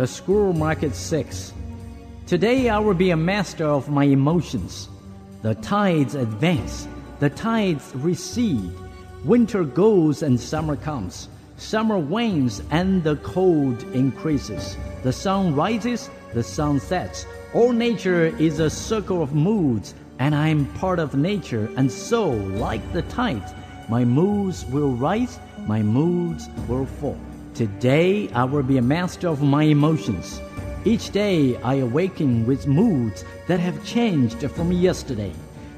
The Scroll Marked 6. Today I will be a master of my emotions. The tides advance, the tides recede. Winter goes and summer comes. Summer wanes and the cold increases. The sun rises, the sun sets. All nature is a circle of moods, and I am part of nature, and so, like the tides, my moods will rise, my moods will fall. Today I will be a master of my emotions. Each day I awaken with moods that have changed from yesterday.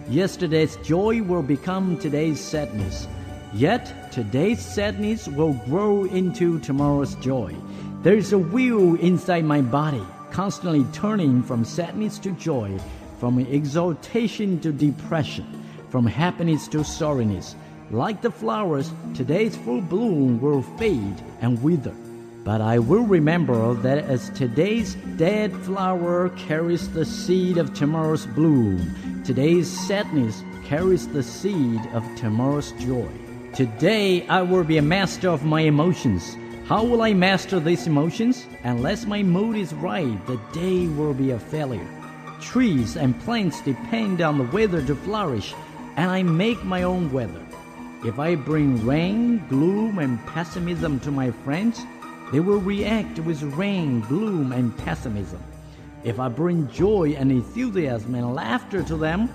Yesterday's joy will become today's sadness. Yet today's sadness will grow into tomorrow's joy. There is a wheel inside my body, constantly turning from sadness to joy, from exaltation to depression, from happiness to sorrowness. Like the flowers, today's full bloom will fade and wither. But I will remember that as today's dead flower carries the seed of tomorrow's bloom, today's sadness carries the seed of tomorrow's joy. Today I will be a master of my emotions. How will I master these emotions? Unless my mood is right, the day will be a failure. Trees and plants depend on the weather to flourish, and I make my own weather. If I bring rain, gloom, and pessimism to my friends, they will react with rain, gloom, and pessimism. If I bring joy and enthusiasm and laughter to them,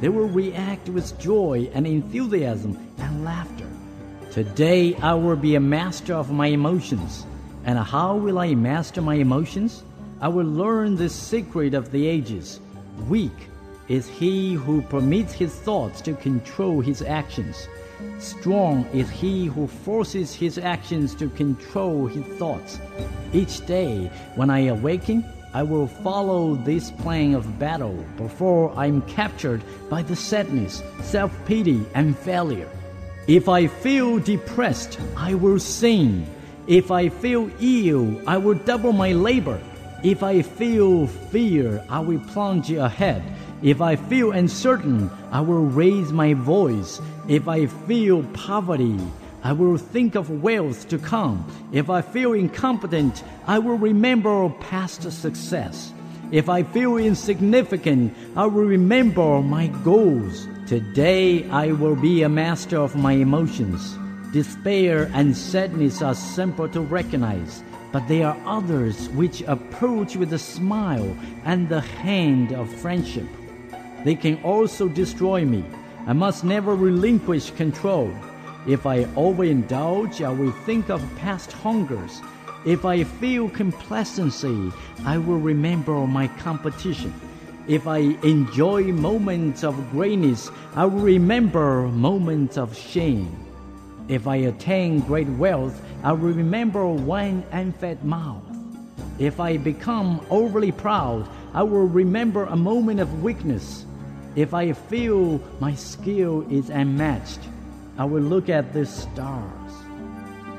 they will react with joy and enthusiasm and laughter. Today I will be a master of my emotions. And how will I master my emotions? I will learn the secret of the ages. Weak is he who permits his thoughts to control his actions. Strong is he who forces his actions to control his thoughts. Each day, when I awaken, I will follow this plan of battle before I am captured by the sadness, self pity, and failure. If I feel depressed, I will sing. If I feel ill, I will double my labor. If I feel fear, I will plunge ahead. If I feel uncertain, I will raise my voice. If I feel poverty, I will think of wealth to come. If I feel incompetent, I will remember past success. If I feel insignificant, I will remember my goals. Today I will be a master of my emotions. Despair and sadness are simple to recognize, but there are others which approach with a smile and the hand of friendship. They can also destroy me. I must never relinquish control. If I overindulge, I will think of past hungers. If I feel complacency, I will remember my competition. If I enjoy moments of greatness, I will remember moments of shame. If I attain great wealth, I will remember one unfed mouth. If I become overly proud, I will remember a moment of weakness. If I feel my skill is unmatched, I will look at the stars.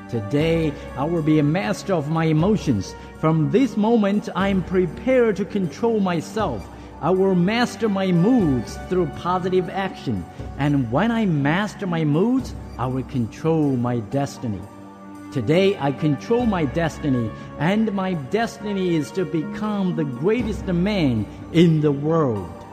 Today, I will be a master of my emotions. From this moment, I am prepared to control myself. I will master my moods through positive action. And when I master my moods, I will control my destiny. Today I control my destiny, and my destiny is to become the greatest man in the world.